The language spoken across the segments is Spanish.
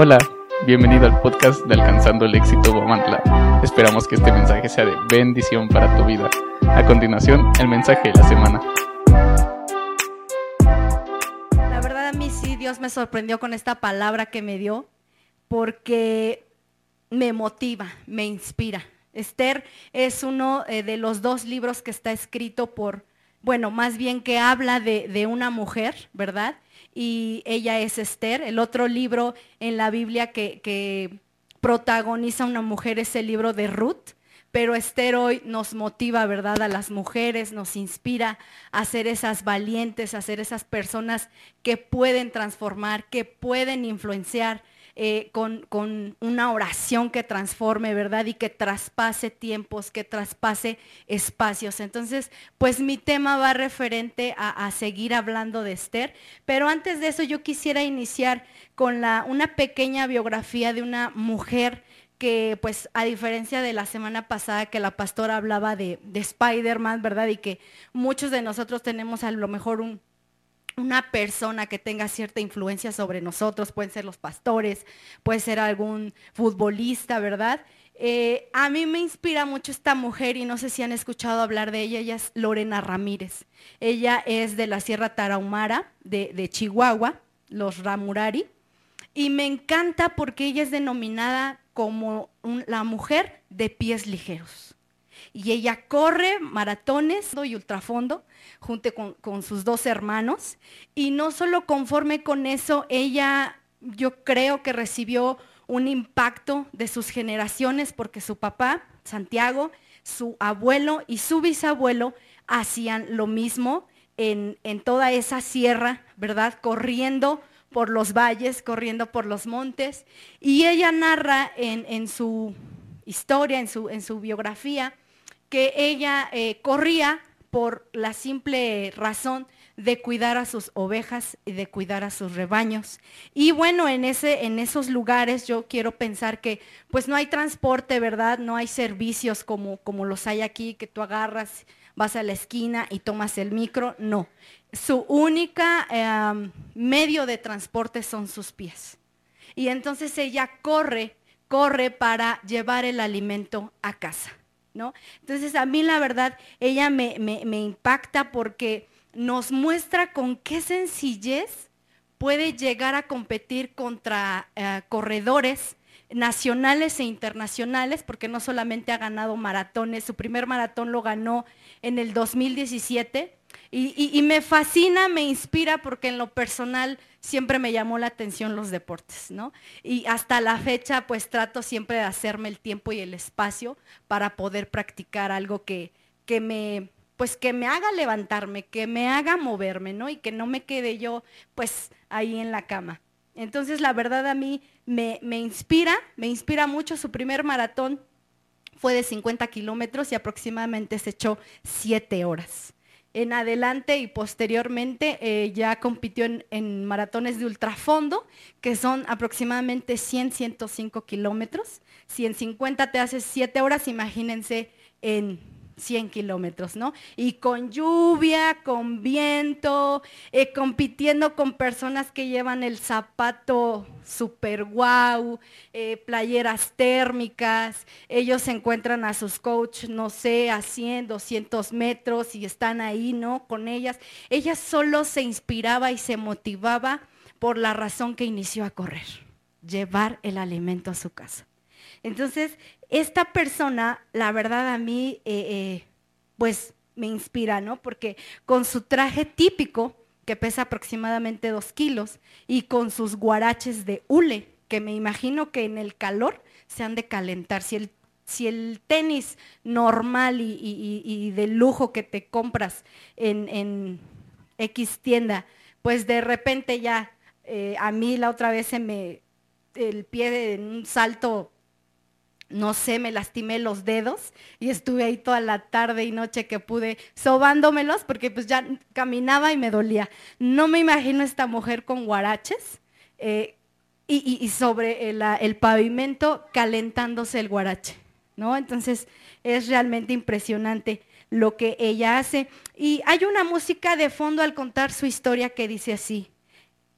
Hola, bienvenido al podcast de Alcanzando el Éxito Guamantla. Esperamos que este mensaje sea de bendición para tu vida. A continuación, el mensaje de la semana. La verdad a mí sí Dios me sorprendió con esta palabra que me dio porque me motiva, me inspira. Esther es uno eh, de los dos libros que está escrito por, bueno, más bien que habla de, de una mujer, ¿verdad? Y ella es Esther. El otro libro en la Biblia que, protagoniza una mujer es el libro de Ruth. Pero Esther hoy nos motiva, ¿verdad? A las mujeres, nos inspira a ser esas valientes, a ser esas personas que pueden transformar, que pueden influenciar, eh, con, una oración que transforme, ¿verdad? Y que traspase tiempos, que traspase espacios. Entonces, pues mi tema va referente a, seguir hablando de Esther, pero antes de eso yo quisiera iniciar con la, una pequeña biografía de una mujer que pues a diferencia de la semana pasada que la pastora hablaba de, de Spider-Man, ¿verdad? Y que muchos de nosotros tenemos a lo mejor un, una persona que tenga cierta influencia sobre nosotros, pueden ser los pastores, puede ser algún futbolista, ¿verdad? Eh, a mí me inspira mucho esta mujer y no sé si han escuchado hablar de ella, ella es Lorena Ramírez. Ella es de la Sierra Tarahumara, de, Chihuahua, los Ramurari, y me encanta porque ella es denominada como la mujer de pies ligeros y ella corre maratones y ultrafondo junto con, sus dos hermanos. Y no solo conforme con eso, ella yo creo que recibió un impacto de sus generaciones porque su papá, Santiago, su abuelo y su bisabuelo hacían lo mismo en, toda esa sierra, ¿verdad? Corriendo por los valles, corriendo por los montes. Y ella narra en, su historia, en su, en su biografía, que ella eh, corría por la simple razón de cuidar a sus ovejas y de cuidar a sus rebaños. Y bueno, en, ese, en esos lugares yo quiero pensar que pues no hay transporte, ¿verdad? No hay servicios como, como los hay aquí, que tú agarras, vas a la esquina y tomas el micro. No, su única em, medio de transporte son sus pies. Y entonces ella corre, corre para llevar el alimento a casa. Entonces a mí la verdad, ella me, impacta porque nos muestra con qué sencillez puede llegar a competir contra eh, corredores nacionales e internacionales, porque no solamente ha ganado maratones, su primer maratón lo ganó en el 2017 y, me fascina, me inspira porque en lo personal siempre me llamó la atención los deportes, ¿no? Y hasta la fecha pues trato siempre de hacerme el tiempo y el espacio para poder practicar algo que, que me pues que me haga levantarme, que me haga moverme, ¿no? Y que no me quede yo pues ahí en la cama. Entonces la verdad a mí me, me inspira, me inspira mucho su primer maratón fue de 50 kilómetros y aproximadamente se echó 7 horas en adelante y posteriormente eh, ya compitió en, maratones de ultrafondo, que son aproximadamente 100, 105 kilómetros. Si en 50 te haces 7 horas, imagínense en 100 kilómetros, ¿no? Y con lluvia, con viento, eh, compitiendo con personas que llevan el zapato super guau, eh, playeras térmicas, ellos encuentran a sus coaches, no sé, a 100, 200 metros y están ahí, ¿no? Con ellas. Ella solo se inspiraba y se motivaba por la razón que inició a correr, llevar el alimento a su casa. Entonces, esta persona, la verdad a mí, eh, eh, pues me inspira, ¿no? Porque con su traje típico, que pesa aproximadamente dos kilos, y con sus guaraches de hule, que me imagino que en el calor se han de calentar. Si el, si el tenis normal y, de lujo que te compras en, X tienda, pues de repente ya, eh, a mí la otra vez se me, el pie en un salto no sé, me lastimé los dedos y estuve ahí toda la tarde y noche que pude sobándomelos porque pues ya caminaba y me dolía. No me imagino esta mujer con guaraches eh, y, sobre el, el, pavimento calentándose el guarache, ¿no? Entonces es realmente impresionante lo que ella hace. Y hay una música de fondo al contar su historia que dice así,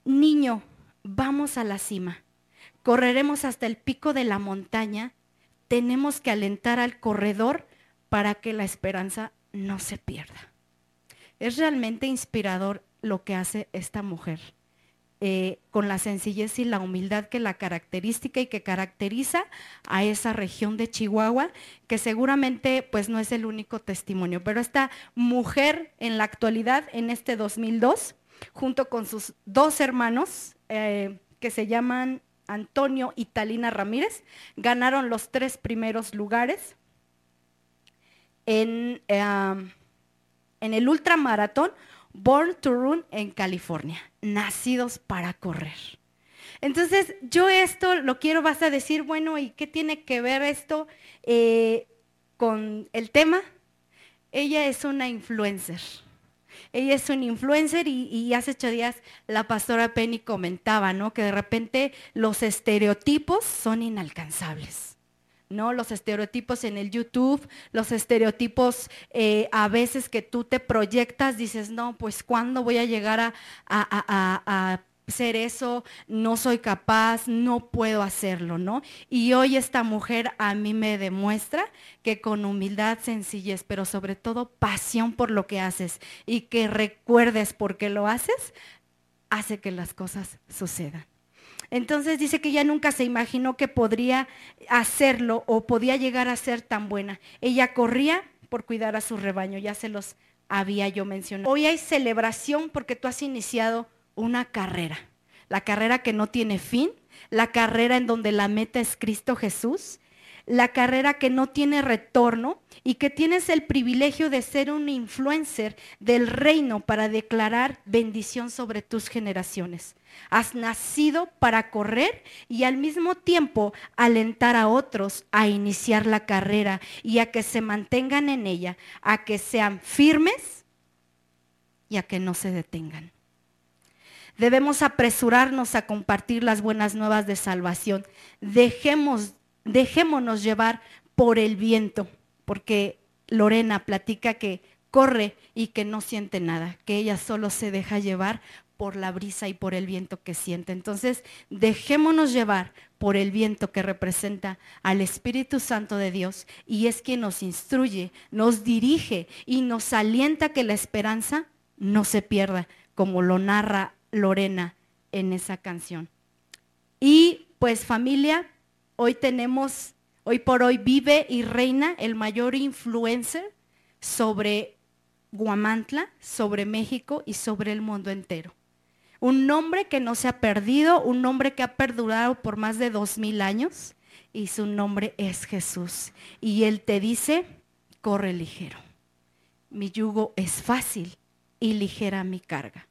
niño, vamos a la cima correremos hasta el pico de la montaña, tenemos que alentar al corredor para que la esperanza no se pierda. Es realmente inspirador lo que hace esta mujer. Eh, con la sencillez y la humildad que la característica y que caracteriza a esa región de Chihuahua, que seguramente pues no es el único testimonio, pero esta mujer en la actualidad, en este 2002, junto con sus dos hermanos, eh, que se llaman Antonio y Talina Ramírez, ganaron los tres primeros lugares en, eh, en el ultramaratón Born to Run en California, nacidos para correr. Entonces, yo esto lo quiero, vas a decir, bueno, ¿y qué tiene que ver esto eh, con el tema? Ella es una influencer. Ella es un influencer y, y, hace ocho días la pastora Penny comentaba, ¿no? Que de repente los estereotipos son inalcanzables. ¿no? Los estereotipos en el YouTube, los estereotipos eh, a veces que tú te proyectas, dices, no, pues ¿cuándo voy a llegar a, a, ser eso? No soy capaz, no puedo hacerlo, ¿no? Y hoy esta mujer a mí me demuestra que con humildad, sencillez, pero sobre todo pasión por lo que haces y que recuerdes por qué lo haces, hace que las cosas sucedan. Entonces dice que ella nunca se imaginó que podría hacerlo o podía llegar a ser tan buena. Ella corría por cuidar a su rebaño, ya se los había yo mencionado. Hoy hay celebración porque tú has iniciado una carrera, la carrera que no tiene fin, la carrera en donde la meta es Cristo Jesús, la carrera que no tiene retorno y que tienes el privilegio de ser un influencer del reino para declarar bendición sobre tus generaciones. Has nacido para correr y al mismo tiempo alentar a otros a iniciar la carrera y a que se mantengan en ella, a que sean firmes y a que no se detengan. Debemos apresurarnos a compartir las buenas nuevas de salvación. Dejemos, dejémonos llevar por el viento, porque Lorena platica que corre y que no siente nada, que ella solo se deja llevar por la brisa y por el viento que siente. Entonces, dejémonos llevar por el viento que representa al Espíritu Santo de Dios y es quien nos instruye, nos dirige y nos alienta que la esperanza no se pierda, como lo narra Lorena en esa canción. Y pues familia, hoy tenemos, hoy por hoy vive y reina el mayor influencer sobre Guamantla, sobre México y sobre el mundo entero. Un nombre que no se ha perdido, un nombre que ha perdurado por más de dos mil años y su nombre es Jesús. Y Él te dice, corre ligero. Mi yugo es fácil y ligera mi carga.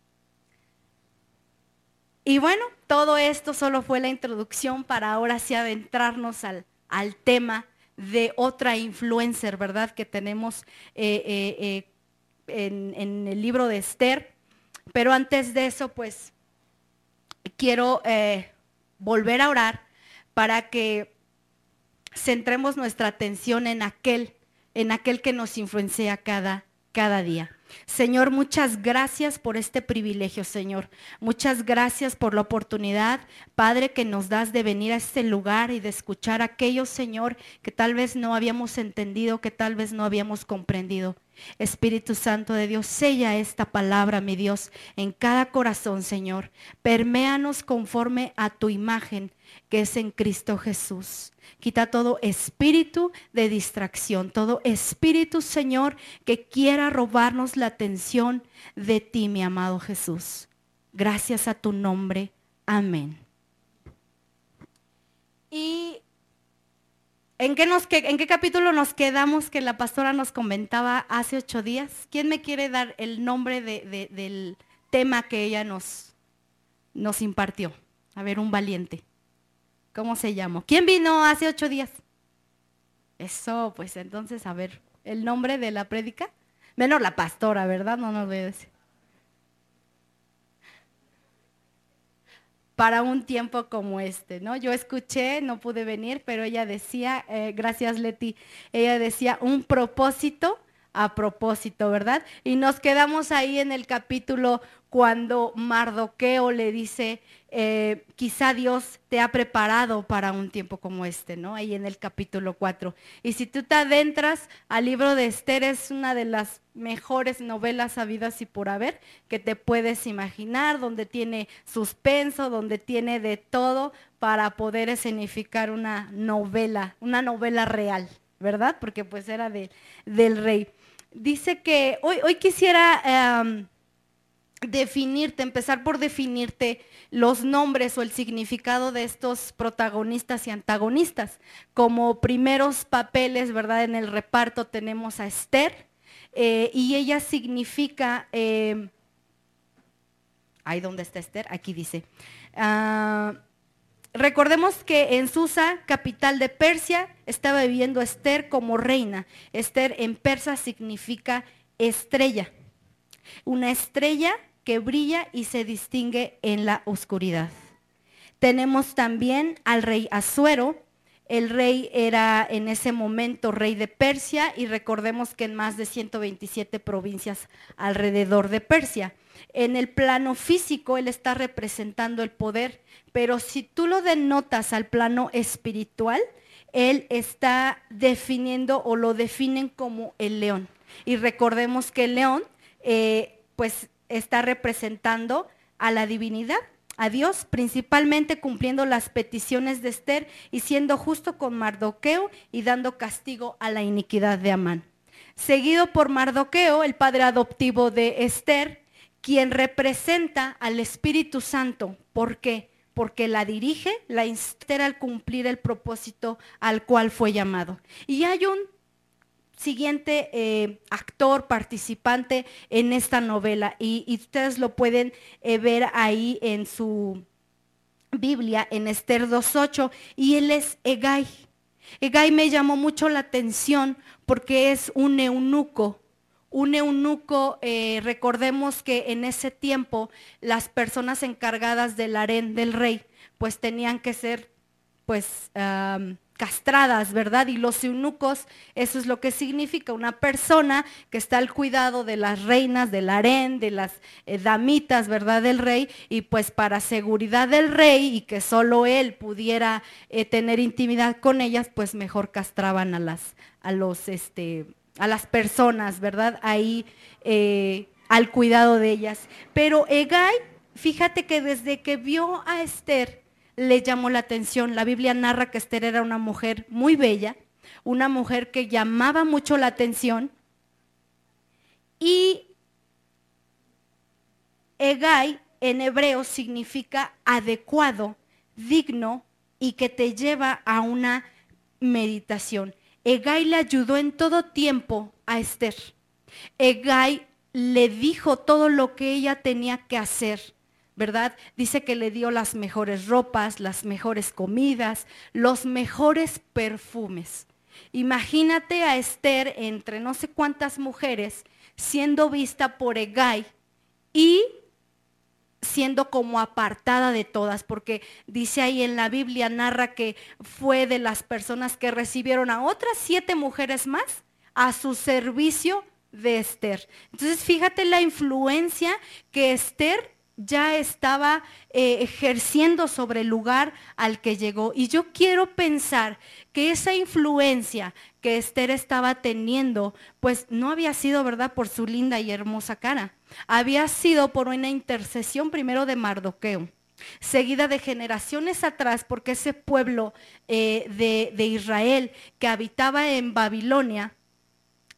Y bueno, todo esto solo fue la introducción para ahora sí adentrarnos al, al tema de otra influencer, ¿verdad? Que tenemos eh, eh, eh, en, en el libro de Esther pero antes de eso, pues quiero volver a orar para que centremos nuestra atención en aquel, en aquel que nos influencia cada, cada día. Señor, muchas gracias por este privilegio, Señor. Muchas gracias por la oportunidad, Padre, que nos das de venir a este lugar y de escuchar a aquellos, Señor, que tal vez no habíamos entendido, que tal vez no habíamos comprendido. Espíritu Santo de Dios, sella esta palabra, mi Dios, en cada corazón, Señor. Perméanos conforme a tu imagen que es en Cristo Jesús. Quita todo espíritu de distracción, todo espíritu, Señor, que quiera robarnos la atención de ti, mi amado Jesús. Gracias a tu nombre. Amén. Y ¿En qué, nos, ¿En qué capítulo nos quedamos que la pastora nos comentaba hace ocho días? ¿Quién me quiere dar el nombre del tema que ella nos, nos impartió? A ver, un valiente. ¿Cómo se llamó? ¿Quién vino hace ocho días? Eso, pues entonces, a ver, el nombre de la prédica. Menos la pastora, ¿verdad? No nos voy a decir. Para un tiempo como este, ¿no? Yo escuché, no pude venir, pero ella decía, eh, gracias Leti, ella decía, un propósito a propósito, ¿verdad? Y nos quedamos ahí en el capítulo cuando Mardoqueo le dice, eh, quizá Dios te ha preparado para un tiempo como este, ¿no? Ahí en el capítulo 4. Y si tú te adentras al libro de Esther, es una de las mejores novelas habidas y por haber que te puedes imaginar, donde tiene suspenso, donde tiene de todo para poder escenificar una novela, una novela real, ¿verdad? Porque pues era del rey. Dice que hoy, hoy quisiera... Em, definirte, empezar por definirte los nombres o el significado de estos protagonistas y antagonistas. Como primeros papeles, ¿verdad? En el reparto tenemos a Esther eh, y ella significa, eh, ahí donde está Esther, aquí dice. Ah, recordemos que en Susa, capital de Persia, estaba viviendo Esther como reina. Esther en persa significa estrella. Una estrella que brilla y se distingue en la oscuridad. Tenemos también al rey Asuero. El rey era en ese momento rey de Persia y recordemos que en más de 127 provincias alrededor de Persia. En el plano físico él está representando el poder, pero si tú lo denotas al plano espiritual, él está definiendo o lo definen como el león. Y recordemos que el león, eh, pues está representando a la divinidad, a Dios, principalmente cumpliendo las peticiones de Esther y siendo justo con Mardoqueo y dando castigo a la iniquidad de Amán. Seguido por Mardoqueo, el padre adoptivo de Esther, quien representa al Espíritu Santo. ¿Por qué? Porque la dirige, la instera al cumplir el propósito al cual fue llamado. Y hay un siguiente eh, actor, participante en esta novela. Y, ustedes lo pueden eh, ver ahí en su Biblia, en Esther 2.8, y él es Egay. Egay me llamó mucho la atención porque es un eunuco. Un eunuco, eh, recordemos que en ese tiempo las personas encargadas del harén del rey, pues tenían que ser, pues, castradas, ¿verdad? Y los eunucos, eso es lo que significa, una persona que está al cuidado de las reinas, del harén, de las eh, damitas, ¿verdad? Del rey, y pues para seguridad del rey y que solo él pudiera eh, tener intimidad con ellas, pues mejor castraban a las, a los, este, a las personas, ¿verdad? Ahí eh, al cuidado de ellas. Pero Egay, fíjate que desde que vio a Esther, le llamó la atención. La Biblia narra que Esther era una mujer muy bella, una mujer que llamaba mucho la atención. Y Egay en hebreo significa adecuado, digno y que te lleva a una meditación. Egay le ayudó en todo tiempo a Esther. Egay le dijo todo lo que ella tenía que hacer. ¿verdad? Dice que le dio las mejores ropas, las mejores comidas, los mejores perfumes. Imagínate a Esther entre no sé cuántas mujeres siendo vista por Egay y siendo como apartada de todas, porque dice ahí en la Biblia, narra que fue de las personas que recibieron a otras siete mujeres más a su servicio de Esther. Entonces fíjate la influencia que Esther ya estaba eh, ejerciendo sobre el lugar al que llegó. Y yo quiero pensar que esa influencia que Esther estaba teniendo, pues no había sido, ¿verdad?, por su linda y hermosa cara. Había sido por una intercesión primero de Mardoqueo seguida de generaciones atrás, porque ese pueblo eh, de, de Israel que habitaba en Babilonia,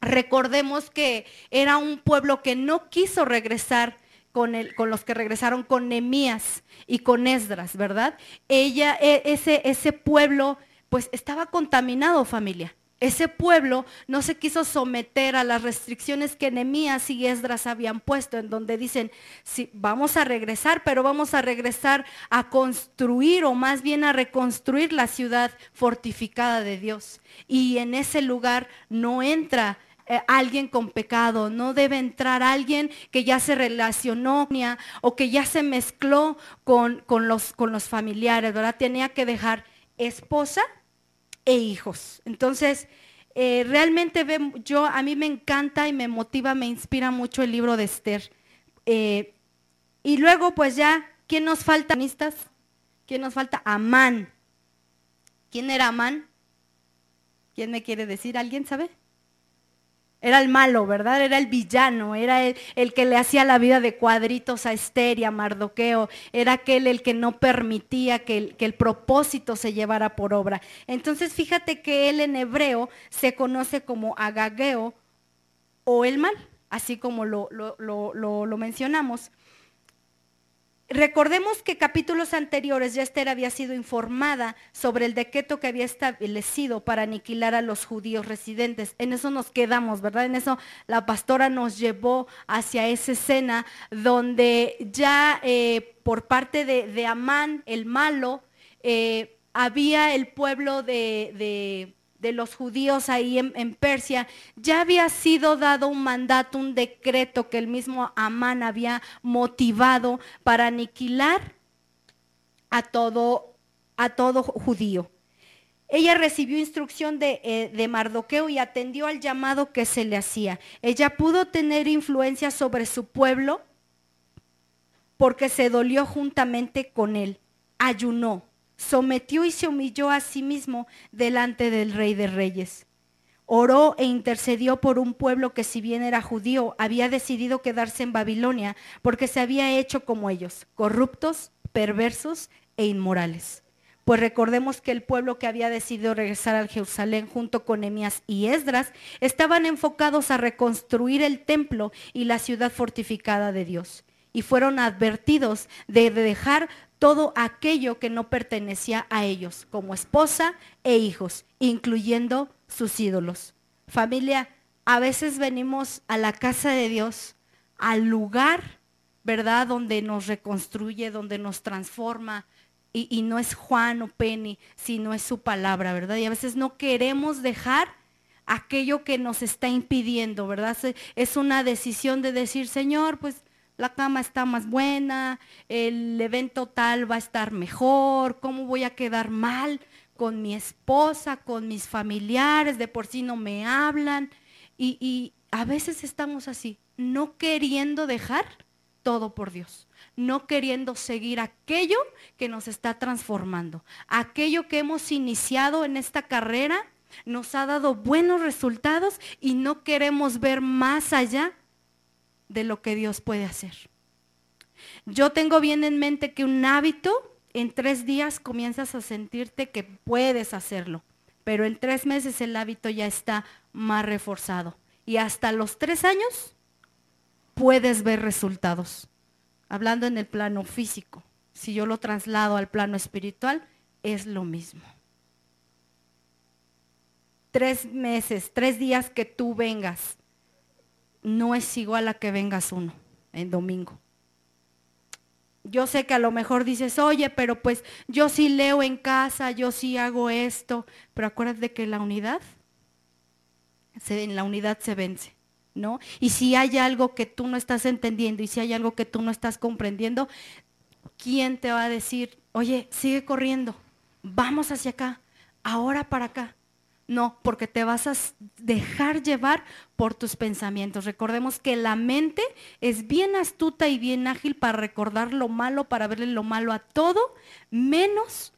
recordemos que era un pueblo que no quiso regresar con, el, con, los que regresaron con Nemías y con Esdras, ¿verdad? Ella, e, ese, ese pueblo, pues estaba contaminado, familia. Ese pueblo no se quiso someter a las restricciones que Nemías y Esdras habían puesto, en donde dicen, vamos a regresar, pero vamos a regresar a construir o más bien a reconstruir la ciudad fortificada de Dios. Y en ese lugar no entra eh, alguien con pecado, no debe entrar alguien que ya se relacionó o que ya se mezcló con, con, los, con los familiares, ¿verdad? Tenía que dejar esposa e hijos. Entonces, eh, realmente ve, yo, a mí me encanta y me motiva, me inspira mucho el libro de Esther. Eh, y luego, pues ya, ¿quién nos falta? ¿Quién nos falta? Amán. ¿Quién era Amán? ¿Quién me quiere decir? ¿Alguien sabe? Era el malo, ¿verdad? Era el villano, era el, que le hacía la vida de cuadritos a Esther y a Mardoqueo, era aquel el que no permitía que el, que el propósito se llevara por obra. Entonces fíjate que él en hebreo se conoce como agageo o el mal, así como lo, lo mencionamos. Recordemos que capítulos anteriores ya Esther había sido informada sobre el decreto que había establecido para aniquilar a los judíos residentes. En eso nos quedamos, ¿verdad? En eso la pastora nos llevó hacia esa escena donde ya eh, por parte de, Amán, el malo, eh, había el pueblo de de los judíos ahí en, Persia, ya había sido dado un mandato, un decreto que el mismo Amán había motivado para aniquilar a todo, a todo judío. Ella recibió instrucción de, eh, de, Mardoqueo y atendió al llamado que se le hacía. Ella pudo tener influencia sobre su pueblo porque se dolió juntamente con él. Ayunó, sometió y se humilló a sí mismo delante del Rey de Reyes. Oró e intercedió por un pueblo que si bien era judío, había decidido quedarse en Babilonia porque se había hecho como ellos, corruptos, perversos e inmorales. Pues recordemos que el pueblo que había decidido regresar al Jerusalén junto con Emías y Esdras estaban enfocados a reconstruir el templo y la ciudad fortificada de Dios. Y fueron advertidos de dejar todo aquello que no pertenecía a ellos, como esposa e hijos, incluyendo sus ídolos. Familia, a veces venimos a la casa de Dios, al lugar, ¿verdad? Donde nos reconstruye, donde nos transforma. Y, no es Juan o Penny, sino es su palabra, ¿verdad? Y a veces no queremos dejar aquello que nos está impidiendo, ¿verdad? Es una decisión de decir, Señor, pues la cama está más buena, el evento tal va a estar mejor, cómo voy a quedar mal con mi esposa, con mis familiares, de por sí no me hablan. Y, y a veces estamos así, no queriendo dejar todo por Dios, no queriendo seguir aquello que nos está transformando, aquello que hemos iniciado en esta carrera nos ha dado buenos resultados y no queremos ver más allá de lo que Dios puede hacer. Yo tengo bien en mente que un hábito, en tres días comienzas a sentirte que puedes hacerlo, pero en tres meses el hábito ya está más reforzado. Y hasta los tres años puedes ver resultados. Hablando en el plano físico, si yo lo traslado al plano espiritual, es lo mismo. Tres meses, tres días que tú vengas no es igual a que vengas uno en domingo. Yo sé que a lo mejor dices, oye, pero pues yo sí leo en casa, yo sí hago esto, pero acuérdate que la unidad, en la unidad se vence, ¿no? Y si hay algo que tú no estás entendiendo y si hay algo que tú no estás comprendiendo, ¿quién te va a decir, oye, sigue corriendo, vamos hacia acá, ahora para acá? No, porque te vas a dejar llevar por tus pensamientos. Recordemos que la mente es bien astuta y bien ágil para recordar lo malo, para verle lo malo a todo, menos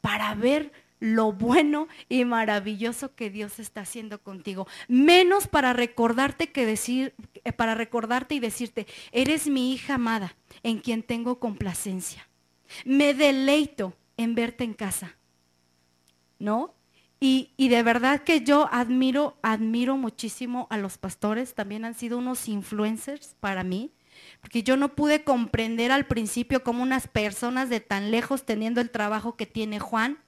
para ver lo bueno y maravilloso que Dios está haciendo contigo. Menos para recordarte que decir, para recordarte y decirte, eres mi hija amada, en quien tengo complacencia. Me deleito en verte en casa. ¿No? Y, de verdad que yo admiro, admiro muchísimo a los pastores, también han sido unos influencers para mí, porque yo no pude comprender al principio cómo unas personas de tan lejos teniendo el trabajo que tiene Juan,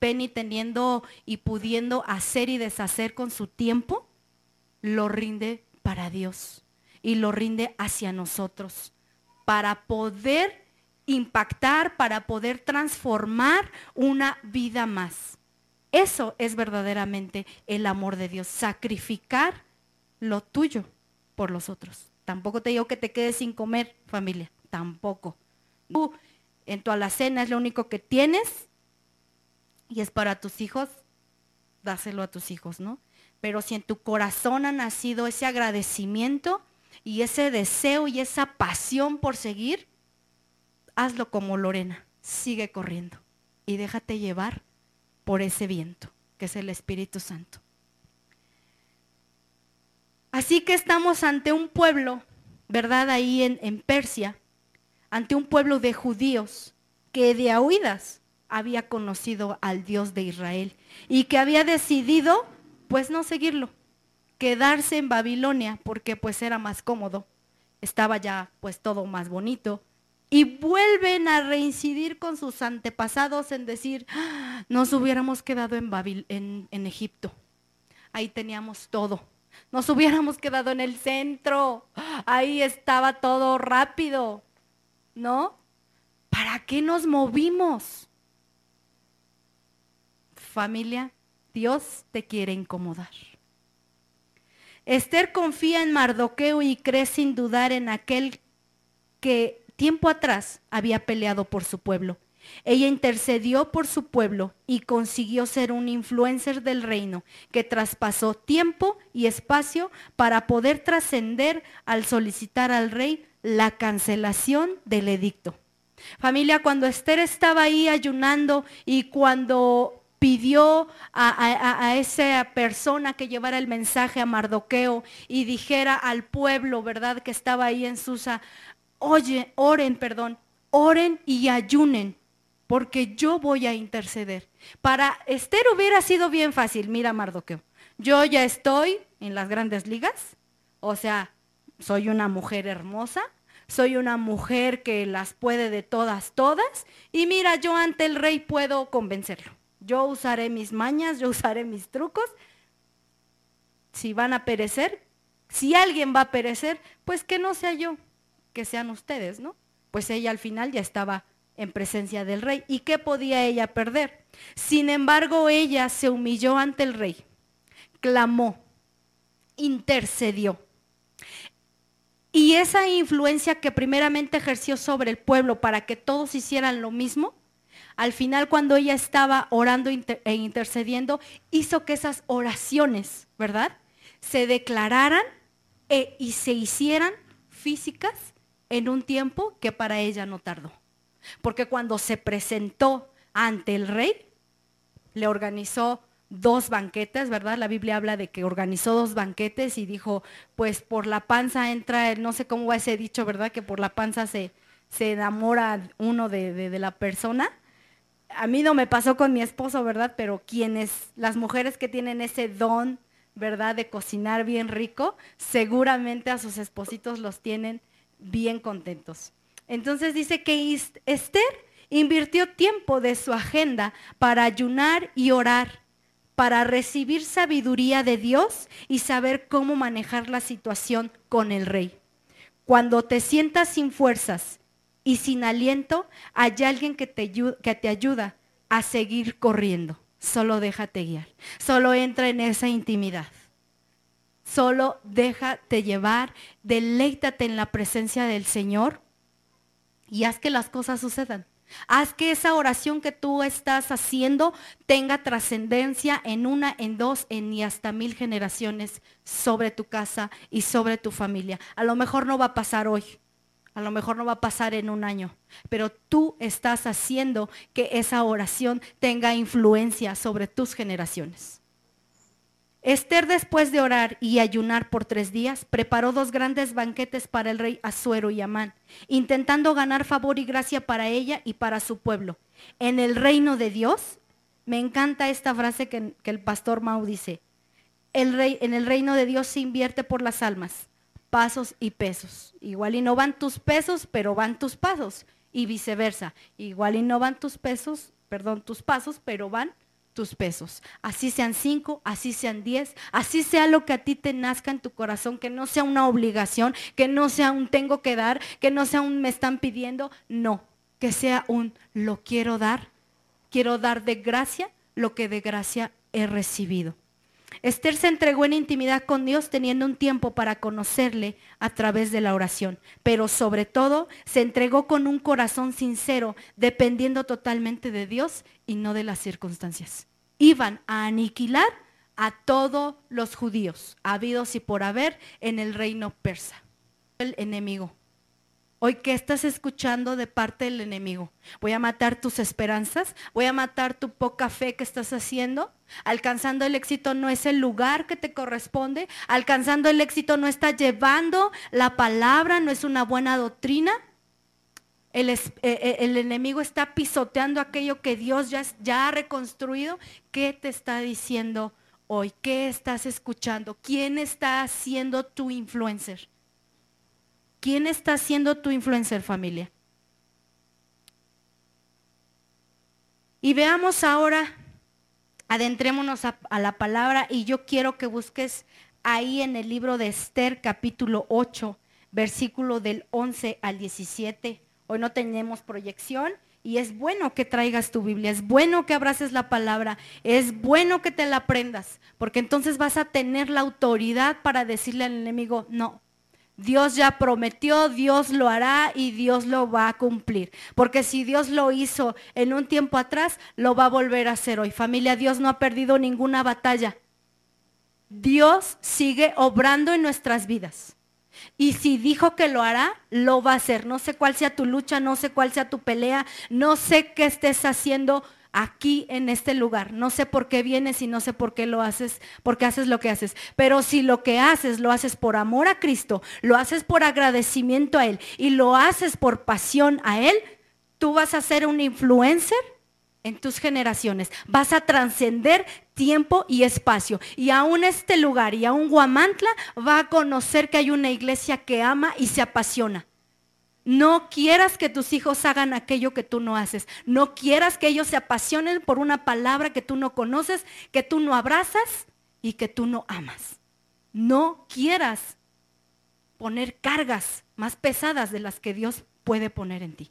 Penny teniendo y pudiendo hacer y deshacer con su tiempo, lo rinde para Dios y lo rinde hacia nosotros, para poder impactar, para poder transformar una vida más. Eso es verdaderamente el amor de Dios, sacrificar lo tuyo por los otros. Tampoco te digo que te quedes sin comer, familia, tampoco. Tú en tu alacena es lo único que tienes y es para tus hijos. dáselo a tus hijos, ¿no? Pero si en tu corazón ha nacido ese agradecimiento y ese deseo y esa pasión por seguir, hazlo como Lorena, sigue corriendo y déjate llevar por ese viento, que es el Espíritu Santo. Así que estamos ante un pueblo, ¿verdad? Ahí en, Persia, ante un pueblo de judíos que de oídas había conocido al Dios de Israel y que había decidido pues no seguirlo, quedarse en Babilonia porque pues era más cómodo, estaba ya pues todo más bonito y vuelven a reincidir con sus antepasados en decir, ah, nos hubiéramos quedado en, Babil en, en Egipto, ahí teníamos todo nos hubiéramos quedado en el centro. Ahí estaba todo rápido. ¿No? ¿Para qué nos movimos? Familia, Dios te quiere incomodar. Esther confía en Mardoqueo y cree sin dudar en aquel que tiempo atrás había peleado por su pueblo. Ella intercedió por su pueblo y consiguió ser un influencer del reino que traspasó tiempo y espacio para poder trascender al solicitar al rey la cancelación del edicto. Familia, cuando Esther estaba ahí ayunando y cuando pidió a, esa persona que llevara el mensaje a Mardoqueo y dijera al pueblo, ¿verdad? Que estaba ahí en Susa, oye, oren, perdón, oren y ayunen porque yo voy a interceder. Para Esther hubiera sido bien fácil, mira Mardoqueo, yo ya estoy en las grandes ligas, o sea, soy una mujer hermosa, soy una mujer que las puede de todas, todas, y mira, yo ante el rey puedo convencerlo. Yo usaré mis mañas, yo usaré mis trucos. Si van a perecer, si alguien va a perecer, pues que no sea yo, que sean ustedes, ¿no? Pues ella al final ya estaba en presencia del rey. ¿Y qué podía ella perder? Sin embargo, ella se humilló ante el rey, clamó, intercedió. Y esa influencia que primeramente ejerció sobre el pueblo para que todos hicieran lo mismo, al final cuando ella estaba orando e intercediendo, hizo que esas oraciones, ¿verdad? Se declararan e, y se hicieran físicas en un tiempo que para ella no tardó. Porque cuando se presentó ante el rey, le organizó dos banquetes, ¿verdad? La Biblia habla de que organizó dos banquetes y dijo, pues por la panza entra, no sé cómo va ese dicho, ¿verdad? Que por la panza se, se enamora uno de, de, la persona. A mí no me pasó con mi esposo, ¿verdad? Pero quienes, las mujeres que tienen ese don, ¿verdad? De cocinar bien rico, seguramente a sus espositos los tienen bien contentos. Entonces dice que Esther invirtió tiempo de su agenda para ayunar y orar, para recibir sabiduría de Dios y saber cómo manejar la situación con el rey. Cuando te sientas sin fuerzas y sin aliento, hay alguien que te, ayuda a seguir corriendo. Solo déjate guiar. Solo entra en esa intimidad. Solo déjate llevar, deleítate en la presencia del Señor y haz que las cosas sucedan. Haz que esa oración que tú estás haciendo tenga trascendencia en una, en dos, en y hasta mil generaciones sobre tu casa y sobre tu familia. A lo mejor no va a pasar hoy, a lo mejor no va a pasar en un año, pero tú estás haciendo que esa oración tenga influencia sobre tus generaciones. Esther, después de orar y ayunar por tres días, preparó dos grandes banquetes para el rey Asuero y Amán, intentando ganar favor y gracia para ella y para su pueblo. En el reino de Dios, me encanta esta frase que, el pastor Mau dice, el rey, en el reino de Dios se invierte por las almas, pasos y pesos. Igual y no van tus pesos, pero van tus pasos. Y viceversa. Igual y no van tus pesos, perdón, tus pasos, pero van tus pesos. Así sean cinco, así sean diez, así sea lo que a ti te nazca en tu corazón, que no sea una obligación, que no sea un tengo que dar, que no sea un me están pidiendo, no, que sea un lo quiero dar, quiero dar de gracia lo que de gracia he recibido. Esther se entregó en intimidad con Dios teniendo un tiempo para conocerle a través de la oración, pero sobre todo se entregó con un corazón sincero, dependiendo totalmente de Dios y no de las circunstancias. iban a aniquilar a todos los judíos, habidos y por haber, en el reino persa. El enemigo. Hoy, ¿qué estás escuchando de parte del enemigo? ¿Voy a matar tus esperanzas? ¿Voy a matar tu poca fe que estás haciendo? Alcanzando el éxito no es el lugar que te corresponde. Alcanzando el éxito no está llevando la palabra, no es una buena doctrina. El, eh, eh, el, enemigo está pisoteando aquello que Dios ya, ya ha reconstruido. ¿Qué te está diciendo hoy? ¿Qué estás escuchando? ¿Quién está siendo tu influencer? ¿Quién está siendo tu influencer familia? Y veamos ahora, adentrémonos a, a, la palabra y yo quiero que busques ahí en el libro de Esther capítulo 8, versículo del 11 al 17. Hoy no tenemos proyección y es bueno que traigas tu Biblia, es bueno que abraces la palabra, es bueno que te la aprendas, porque entonces vas a tener la autoridad para decirle al enemigo, no, Dios ya prometió, Dios lo hará y Dios lo va a cumplir. Porque si Dios lo hizo en un tiempo atrás, lo va a volver a hacer hoy. Familia, Dios no ha perdido ninguna batalla. Dios sigue obrando en nuestras vidas. Y si dijo que lo hará, lo va a hacer. No sé cuál sea tu lucha, no sé cuál sea tu pelea, no sé qué estés haciendo aquí en este lugar. No sé por qué vienes y no sé por qué lo haces, porque haces lo que haces. Pero si lo que haces lo haces por amor a Cristo, lo haces por agradecimiento a Él y lo haces por pasión a Él, tú vas a ser un influencer en tus generaciones. Vas a trascender tiempo y espacio. Y aún este lugar y aún Guamantla va a conocer que hay una iglesia que ama y se apasiona. No quieras que tus hijos hagan aquello que tú no haces. No quieras que ellos se apasionen por una palabra que tú no conoces, que tú no abrazas y que tú no amas. No quieras poner cargas más pesadas de las que Dios puede poner en ti.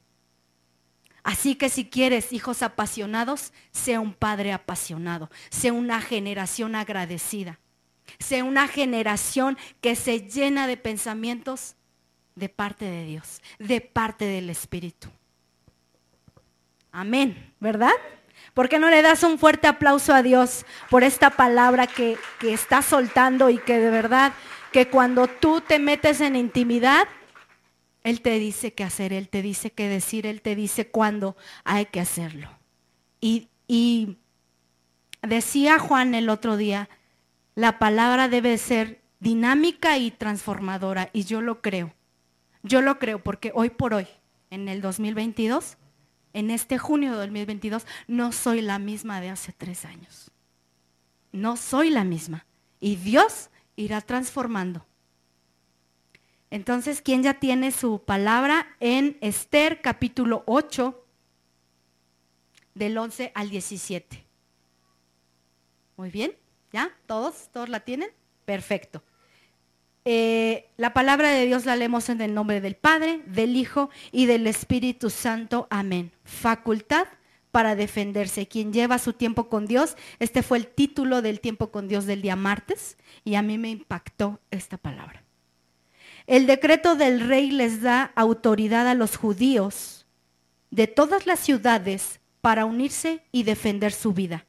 Así que si quieres hijos apasionados, sea un padre apasionado, sea una generación agradecida, sea una generación que se llena de pensamientos de parte de Dios, de parte del Espíritu. Amén, ¿verdad? ¿Por qué no le das un fuerte aplauso a Dios por esta palabra que, que está soltando y que de verdad, que cuando tú te metes en intimidad, él te dice qué hacer, Él te dice qué decir, Él te dice cuándo hay que hacerlo. Y, y decía Juan el otro día, la palabra debe ser dinámica y transformadora, y yo lo creo. Yo lo creo porque hoy por hoy, en el 2022, en este junio de 2022, no soy la misma de hace tres años. No soy la misma. Y Dios irá transformando entonces, ¿quién ya tiene su palabra en Esther capítulo 8, del 11 al 17? Muy bien, ¿ya? ¿Todos? ¿Todos la tienen? Perfecto. Eh, la palabra de Dios la leemos en el nombre del Padre, del Hijo y del Espíritu Santo. Amén. Facultad para defenderse. Quien lleva su tiempo con Dios, este fue el título del tiempo con Dios del día martes y a mí me impactó esta palabra. El decreto del rey les da autoridad a los judíos de todas las ciudades para unirse y defender su vida.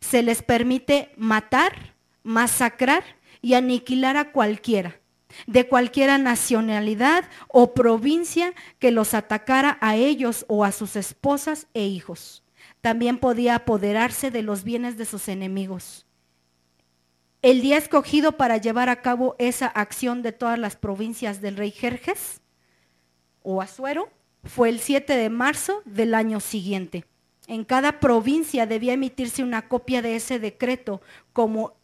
Se les permite matar, masacrar y aniquilar a cualquiera, de cualquiera nacionalidad o provincia que los atacara a ellos o a sus esposas e hijos. También podía apoderarse de los bienes de sus enemigos. El día escogido para llevar a cabo esa acción de todas las provincias del rey Jerjes o Azuero fue el 7 de marzo del año siguiente. En cada provincia debía emitirse una copia de ese decreto como,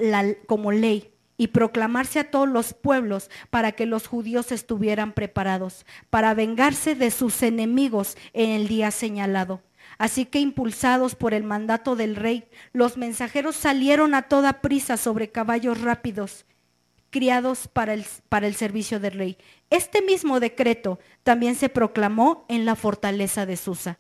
como ley y proclamarse a todos los pueblos para que los judíos estuvieran preparados para vengarse de sus enemigos en el día señalado. Así que impulsados por el mandato del rey, los mensajeros salieron a toda prisa sobre caballos rápidos, criados para el, para el servicio del rey. Este mismo decreto también se proclamó en la fortaleza de Susa.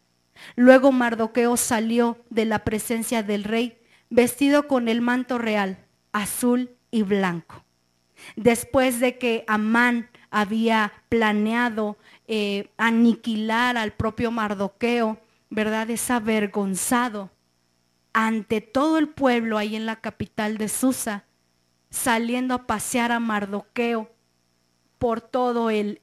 Luego Mardoqueo salió de la presencia del rey vestido con el manto real, azul y blanco. Después de que Amán había planeado eh, aniquilar al propio Mardoqueo, ¿verdad? Es avergonzado ante todo el pueblo ahí en la capital de Susa, saliendo a pasear a Mardoqueo por todo el,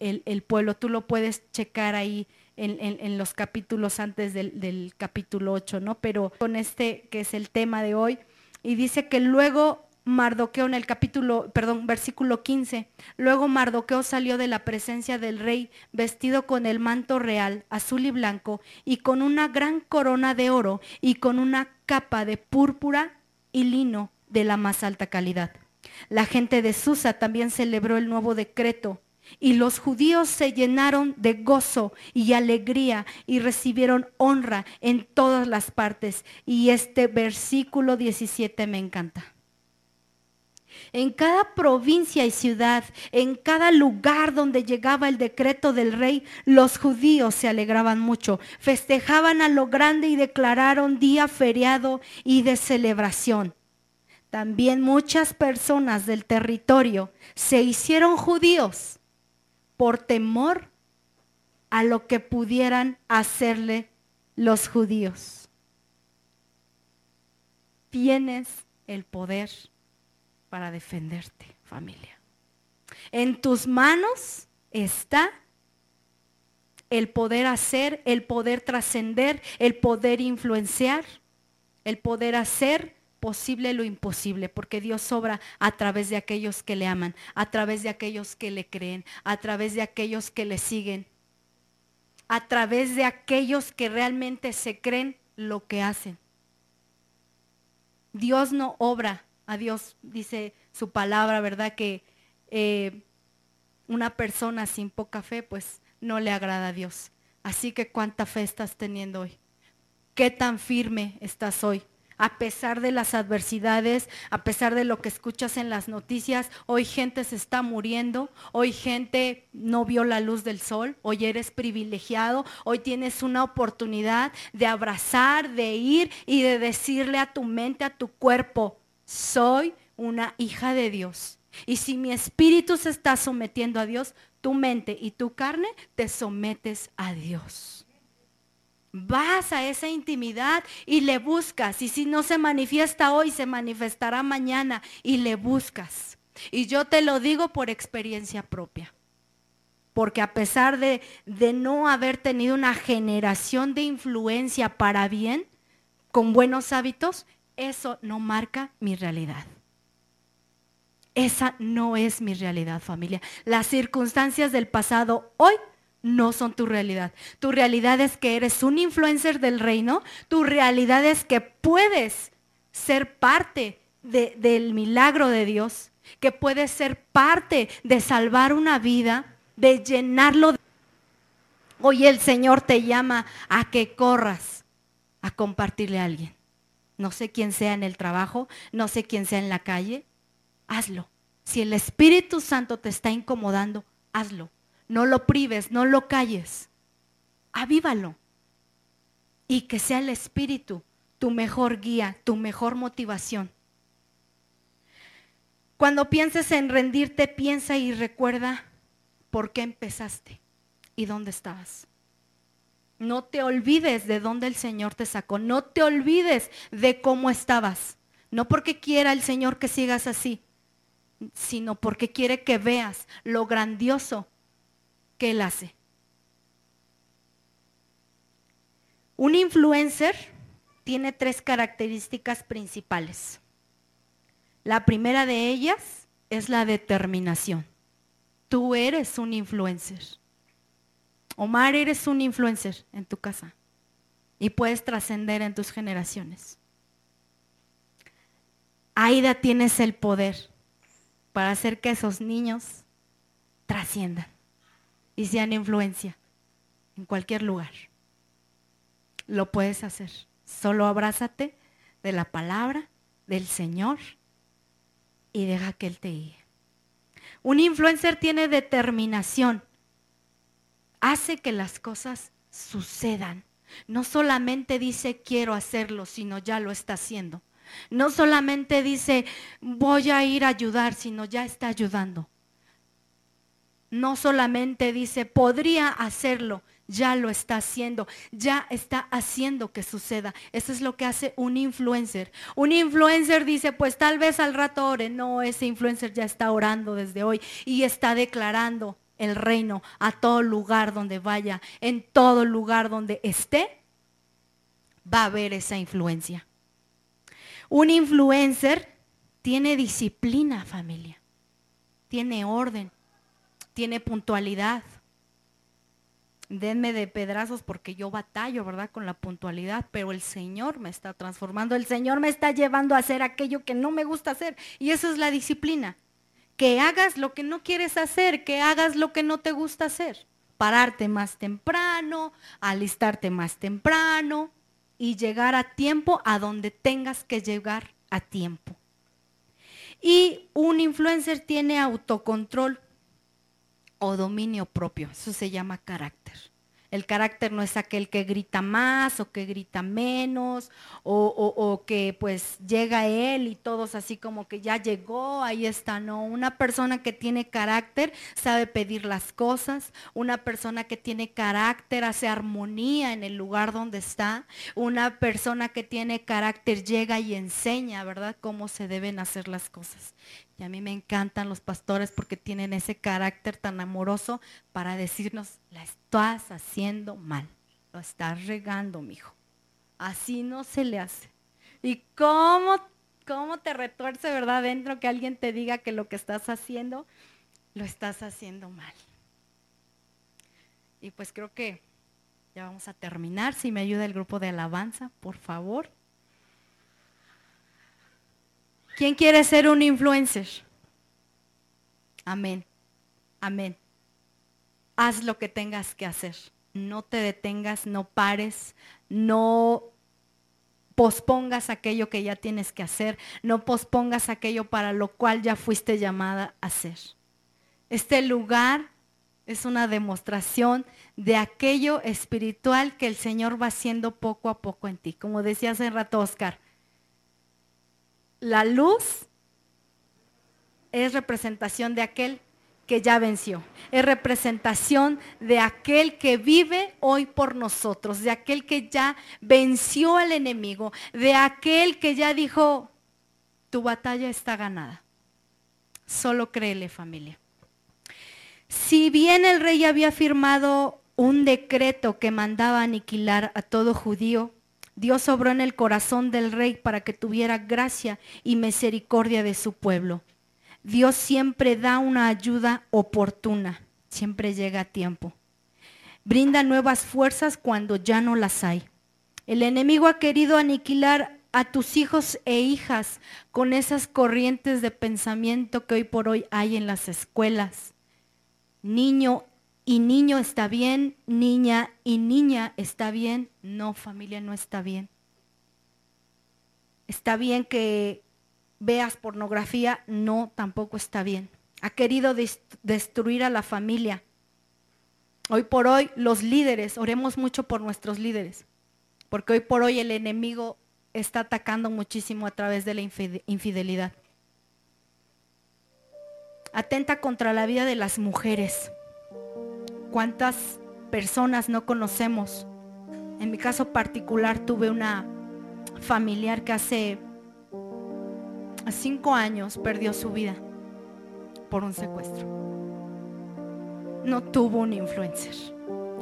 pueblo. Tú lo puedes checar ahí en, los capítulos antes del, del, capítulo 8, ¿no? Pero con este que es el tema de hoy, y dice que luego Mardoqueo en el capítulo, perdón, versículo 15. Luego Mardoqueo salió de la presencia del rey vestido con el manto real, azul y blanco, y con una gran corona de oro y con una capa de púrpura y lino de la más alta calidad. La gente de Susa también celebró el nuevo decreto y los judíos se llenaron de gozo y alegría y recibieron honra en todas las partes. Y este versículo 17 me encanta. En cada provincia y ciudad, en cada lugar donde llegaba el decreto del rey, los judíos se alegraban mucho, festejaban a lo grande y declararon día feriado y de celebración. También muchas personas del territorio se hicieron judíos por temor a lo que pudieran hacerle los judíos. Tienes el poder para defenderte, familia. En tus manos está el poder hacer, el poder trascender, el poder influenciar, el poder hacer posible lo imposible, porque Dios obra a través de aquellos que le aman, a través de aquellos que le creen, a través de aquellos que le siguen, a través de aquellos que realmente se creen lo que hacen. Dios no obra a Dios, dice su palabra, ¿verdad? Que eh, una persona sin poca fe, pues no le agrada a Dios. Así que cuánta fe estás teniendo hoy. ¿Qué tan firme estás hoy? A pesar de las adversidades, a pesar de lo que escuchas en las noticias, hoy gente se está muriendo, hoy gente no vio la luz del sol, hoy eres privilegiado, hoy tienes una oportunidad de abrazar, de ir y de decirle a tu mente, a tu cuerpo, soy una hija de Dios. Y si mi espíritu se está sometiendo a Dios, tu mente y tu carne te sometes a Dios. Vas a esa intimidad y le buscas. Y si no se manifiesta hoy, se manifestará mañana y le buscas. Y yo te lo digo por experiencia propia. Porque a pesar de, de no haber tenido una generación de influencia para bien, con buenos hábitos, eso no marca mi realidad. Esa no es mi realidad, familia. Las circunstancias del pasado hoy no son tu realidad. Tu realidad es que eres un influencer del reino. Tu realidad es que puedes ser parte del milagro de Dios, que puedes ser parte de salvar una vida, de llenarlo. Hoy el Señor te llama a que corras a compartirle a alguien no sé quién sea en el trabajo, no sé quién sea en la calle, hazlo. Si el Espíritu Santo te está incomodando, hazlo. No lo prives, no lo calles. Avívalo. Y que sea el Espíritu tu mejor guía, tu mejor motivación. Cuando pienses en rendirte, piensa y recuerda por qué empezaste y dónde estabas. No te olvides de dónde el Señor te sacó. No te olvides de cómo estabas. No porque quiera el Señor que sigas así, sino porque quiere que veas lo grandioso que Él hace. Un influencer tiene tres características principales. La primera de ellas es la determinación. Tú eres un influencer. Omar, eres un influencer en tu casa y puedes trascender en tus generaciones. Aida tienes el poder para hacer que esos niños trasciendan y sean influencia en cualquier lugar. Lo puedes hacer. Solo abrázate de la palabra del Señor y deja que Él te guíe. Un influencer tiene determinación hace que las cosas sucedan. No solamente dice quiero hacerlo, sino ya lo está haciendo. No solamente dice voy a ir a ayudar, sino ya está ayudando. No solamente dice podría hacerlo, ya lo está haciendo, ya está haciendo que suceda. Eso es lo que hace un influencer. Un influencer dice, pues tal vez al rato ore. No, ese influencer ya está orando desde hoy y está declarando el reino a todo lugar donde vaya, en todo lugar donde esté, va a haber esa influencia. Un influencer tiene disciplina, familia, tiene orden, tiene puntualidad denme de pedrazos porque yo batallo, ¿verdad? Con la puntualidad, pero el Señor me está transformando, el Señor me está llevando a hacer aquello que no me gusta hacer. Y eso es la disciplina. Que hagas lo que no quieres hacer, que hagas lo que no te gusta hacer. Pararte más temprano, alistarte más temprano y llegar a tiempo a donde tengas que llegar a tiempo. Y un influencer tiene autocontrol o dominio propio. Eso se llama carácter. El carácter no es aquel que grita más o que grita menos o, que pues llega él y todos así como que ya llegó, ahí está. No, una persona que tiene carácter sabe pedir las cosas. Una persona que tiene carácter hace armonía en el lugar donde está. Una persona que tiene carácter llega y enseña, ¿verdad? Cómo se deben hacer las cosas. Y a mí me encantan los pastores porque tienen ese carácter tan amoroso para decirnos, la estás haciendo mal, lo estás regando, mijo. Así no se le hace. ¿Y cómo, cómo te retuerce, verdad, dentro que alguien te diga que lo que estás haciendo, lo estás haciendo mal? Y pues creo que ya vamos a terminar. Si me ayuda el grupo de alabanza, por favor. ¿Quién quiere ser un influencer? Amén. Amén. Haz lo que tengas que hacer. No te detengas, no pares, no pospongas aquello que ya tienes que hacer, no pospongas aquello para lo cual ya fuiste llamada a hacer. Este lugar es una demostración de aquello espiritual que el Señor va haciendo poco a poco en ti. Como decía hace rato Oscar, la luz es representación de aquel que ya venció. Es representación de aquel que vive hoy por nosotros, de aquel que ya venció al enemigo, de aquel que ya dijo, tu batalla está ganada. Solo créele familia. Si bien el rey había firmado un decreto que mandaba aniquilar a todo judío, Dios obró en el corazón del rey para que tuviera gracia y misericordia de su pueblo. Dios siempre da una ayuda oportuna, siempre llega a tiempo. Brinda nuevas fuerzas cuando ya no las hay. El enemigo ha querido aniquilar a tus hijos e hijas con esas corrientes de pensamiento que hoy por hoy hay en las escuelas. Niño y niño está bien, niña y niña está bien. No, familia, no está bien. Está bien que veas pornografía, no, tampoco está bien. Ha querido destruir a la familia. Hoy por hoy los líderes, oremos mucho por nuestros líderes, porque hoy por hoy el enemigo está atacando muchísimo a través de la infidelidad. Atenta contra la vida de las mujeres cuántas personas no conocemos. En mi caso particular tuve una familiar que hace cinco años perdió su vida por un secuestro. No tuvo un influencer.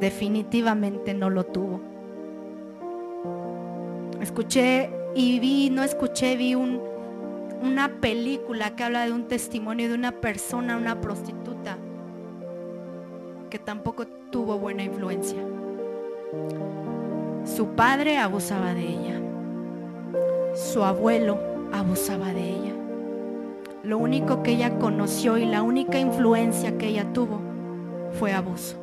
Definitivamente no lo tuvo. Escuché y vi, no escuché, vi una película que habla de un testimonio de una persona, una prostituta, tampoco tuvo buena influencia. Su padre abusaba de ella. Su abuelo abusaba de ella. Lo único que ella conoció y la única influencia que ella tuvo fue abuso.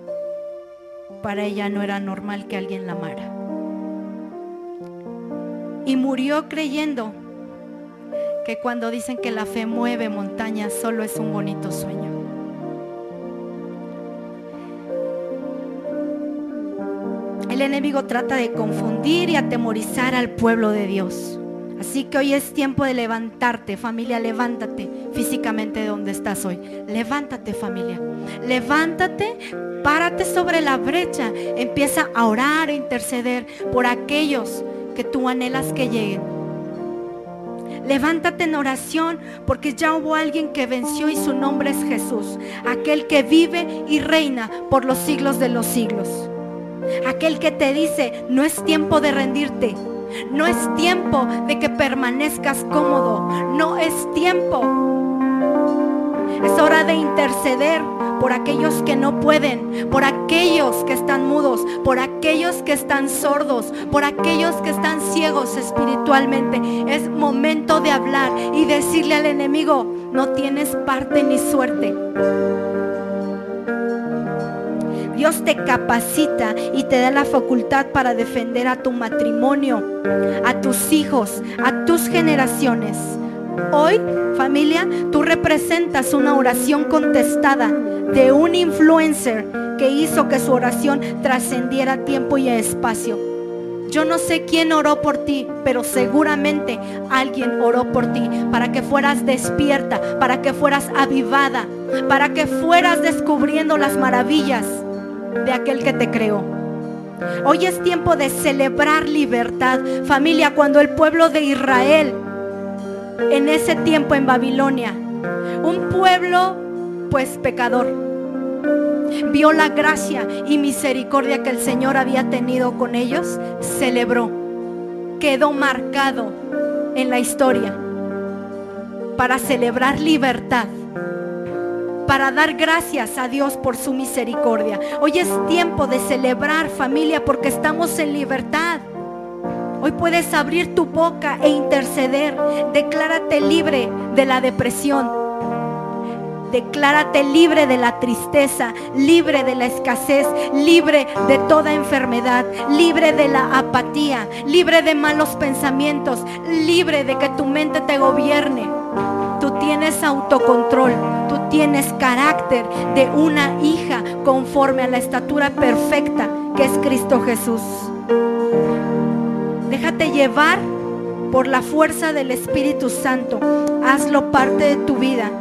Para ella no era normal que alguien la amara. Y murió creyendo que cuando dicen que la fe mueve montañas solo es un bonito sueño. El enemigo trata de confundir y atemorizar al pueblo de Dios. Así que hoy es tiempo de levantarte, familia, levántate físicamente de donde estás hoy. Levántate, familia. Levántate, párate sobre la brecha. Empieza a orar, a interceder por aquellos que tú anhelas que lleguen. Levántate en oración porque ya hubo alguien que venció y su nombre es Jesús. Aquel que vive y reina por los siglos de los siglos. Aquel que te dice, no es tiempo de rendirte, no es tiempo de que permanezcas cómodo. No es tiempo. Es hora de interceder por aquellos que no pueden, por aquellos que están mudos, por aquellos que están sordos, por aquellos que están ciegos espiritualmente. Es momento de hablar y decirle al enemigo, no tienes parte ni suerte. Dios te capacita y te da la facultad para defender a tu matrimonio, a tus hijos, a tus generaciones. Hoy, familia, tú representas una oración contestada de un influencer que hizo que su oración trascendiera tiempo y espacio. Yo no sé quién oró por ti, pero seguramente alguien oró por ti para que fueras despierta, para que fueras avivada, para que fueras descubriendo las maravillas de aquel que te creó. Hoy es tiempo de celebrar libertad. Familia, cuando el pueblo de Israel, en ese tiempo en Babilonia, un pueblo pues pecador, vio la gracia y misericordia que el Señor había tenido con ellos, celebró, quedó marcado en la historia para celebrar libertad para dar gracias a Dios por su misericordia. Hoy es tiempo de celebrar familia porque estamos en libertad. Hoy puedes abrir tu boca e interceder. Declárate libre de la depresión. Declárate libre de la tristeza, libre de la escasez, libre de toda enfermedad, libre de la apatía, libre de malos pensamientos, libre de que tu mente te gobierne. Tú tienes autocontrol, tú tienes carácter de una hija conforme a la estatura perfecta que es Cristo Jesús. Déjate llevar por la fuerza del Espíritu Santo. Hazlo parte de tu vida.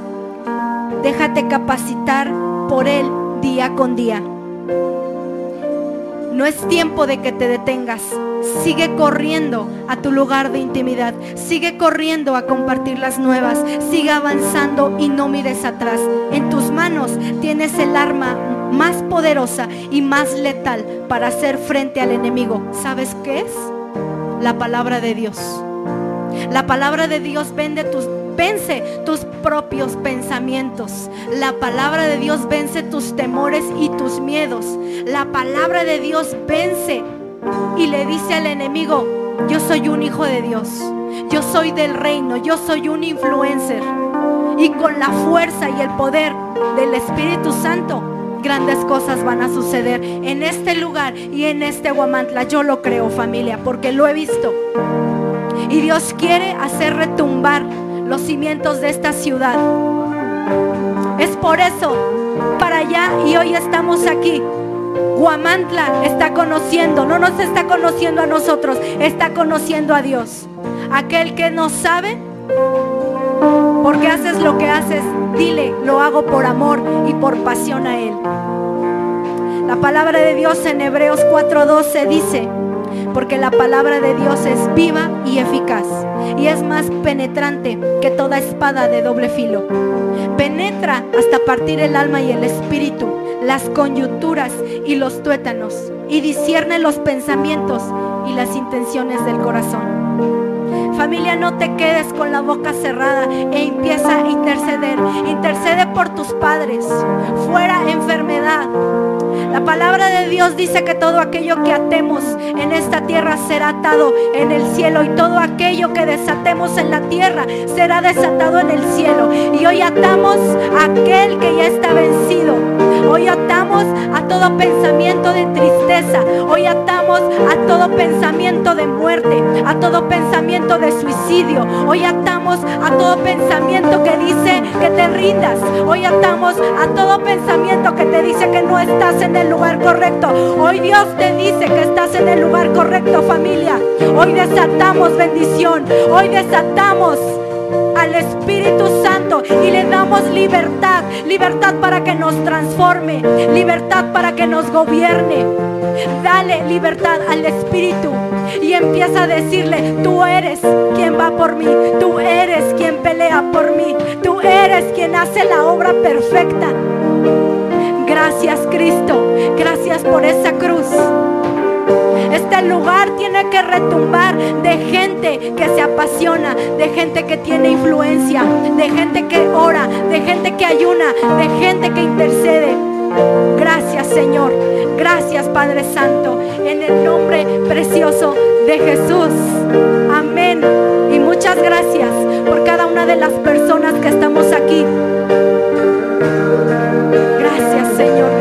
Déjate capacitar por Él día con día. No es tiempo de que te detengas. Sigue corriendo a tu lugar de intimidad. Sigue corriendo a compartir las nuevas. Sigue avanzando y no mires atrás. En tus manos tienes el arma más poderosa y más letal para hacer frente al enemigo. ¿Sabes qué es? La palabra de Dios. La palabra de Dios vende tus vence tus propios pensamientos. La palabra de Dios vence tus temores y tus miedos. La palabra de Dios vence y le dice al enemigo, yo soy un hijo de Dios. Yo soy del reino, yo soy un influencer. Y con la fuerza y el poder del Espíritu Santo, grandes cosas van a suceder en este lugar y en este Guamantla. Yo lo creo familia, porque lo he visto. Y Dios quiere hacer retumbar los cimientos de esta ciudad. Es por eso, para allá y hoy estamos aquí. Guamantla está conociendo, no nos está conociendo a nosotros, está conociendo a Dios. Aquel que no sabe, porque haces lo que haces, dile, lo hago por amor y por pasión a Él. La palabra de Dios en Hebreos 4:12 dice, porque la palabra de Dios es viva y eficaz y es más penetrante que toda espada de doble filo. Penetra hasta partir el alma y el espíritu, las coyunturas y los tuétanos y discierne los pensamientos y las intenciones del corazón. Familia, no te quedes con la boca cerrada e empieza a interceder. Intercede por tus padres. Fuera enfermedad. La palabra de Dios dice que todo aquello que atemos en esta tierra será atado en el cielo y todo aquello que desatemos en la tierra será desatado en el cielo. Y hoy atamos a aquel que ya está vencido Hoy atamos a todo pensamiento de tristeza. Hoy atamos a todo pensamiento de muerte, a todo pensamiento de suicidio. Hoy atamos a todo pensamiento que dice que te rindas. Hoy atamos a todo pensamiento que te dice que no estás en el lugar correcto. Hoy Dios te dice que estás en el lugar correcto, familia. Hoy desatamos bendición. Hoy desatamos al Espíritu Santo y le damos libertad, libertad para que nos transforme, libertad para que nos gobierne. Dale libertad al Espíritu y empieza a decirle, tú eres quien va por mí, tú eres quien pelea por mí, tú eres quien hace la obra perfecta. Gracias Cristo, gracias por esa cruz. Este lugar tiene que retumbar de gente que se apasiona, de gente que tiene influencia, de gente que ora, de gente que ayuna, de gente que intercede. Gracias Señor, gracias Padre Santo, en el nombre precioso de Jesús. Amén. Y muchas gracias por cada una de las personas que estamos aquí. Gracias Señor.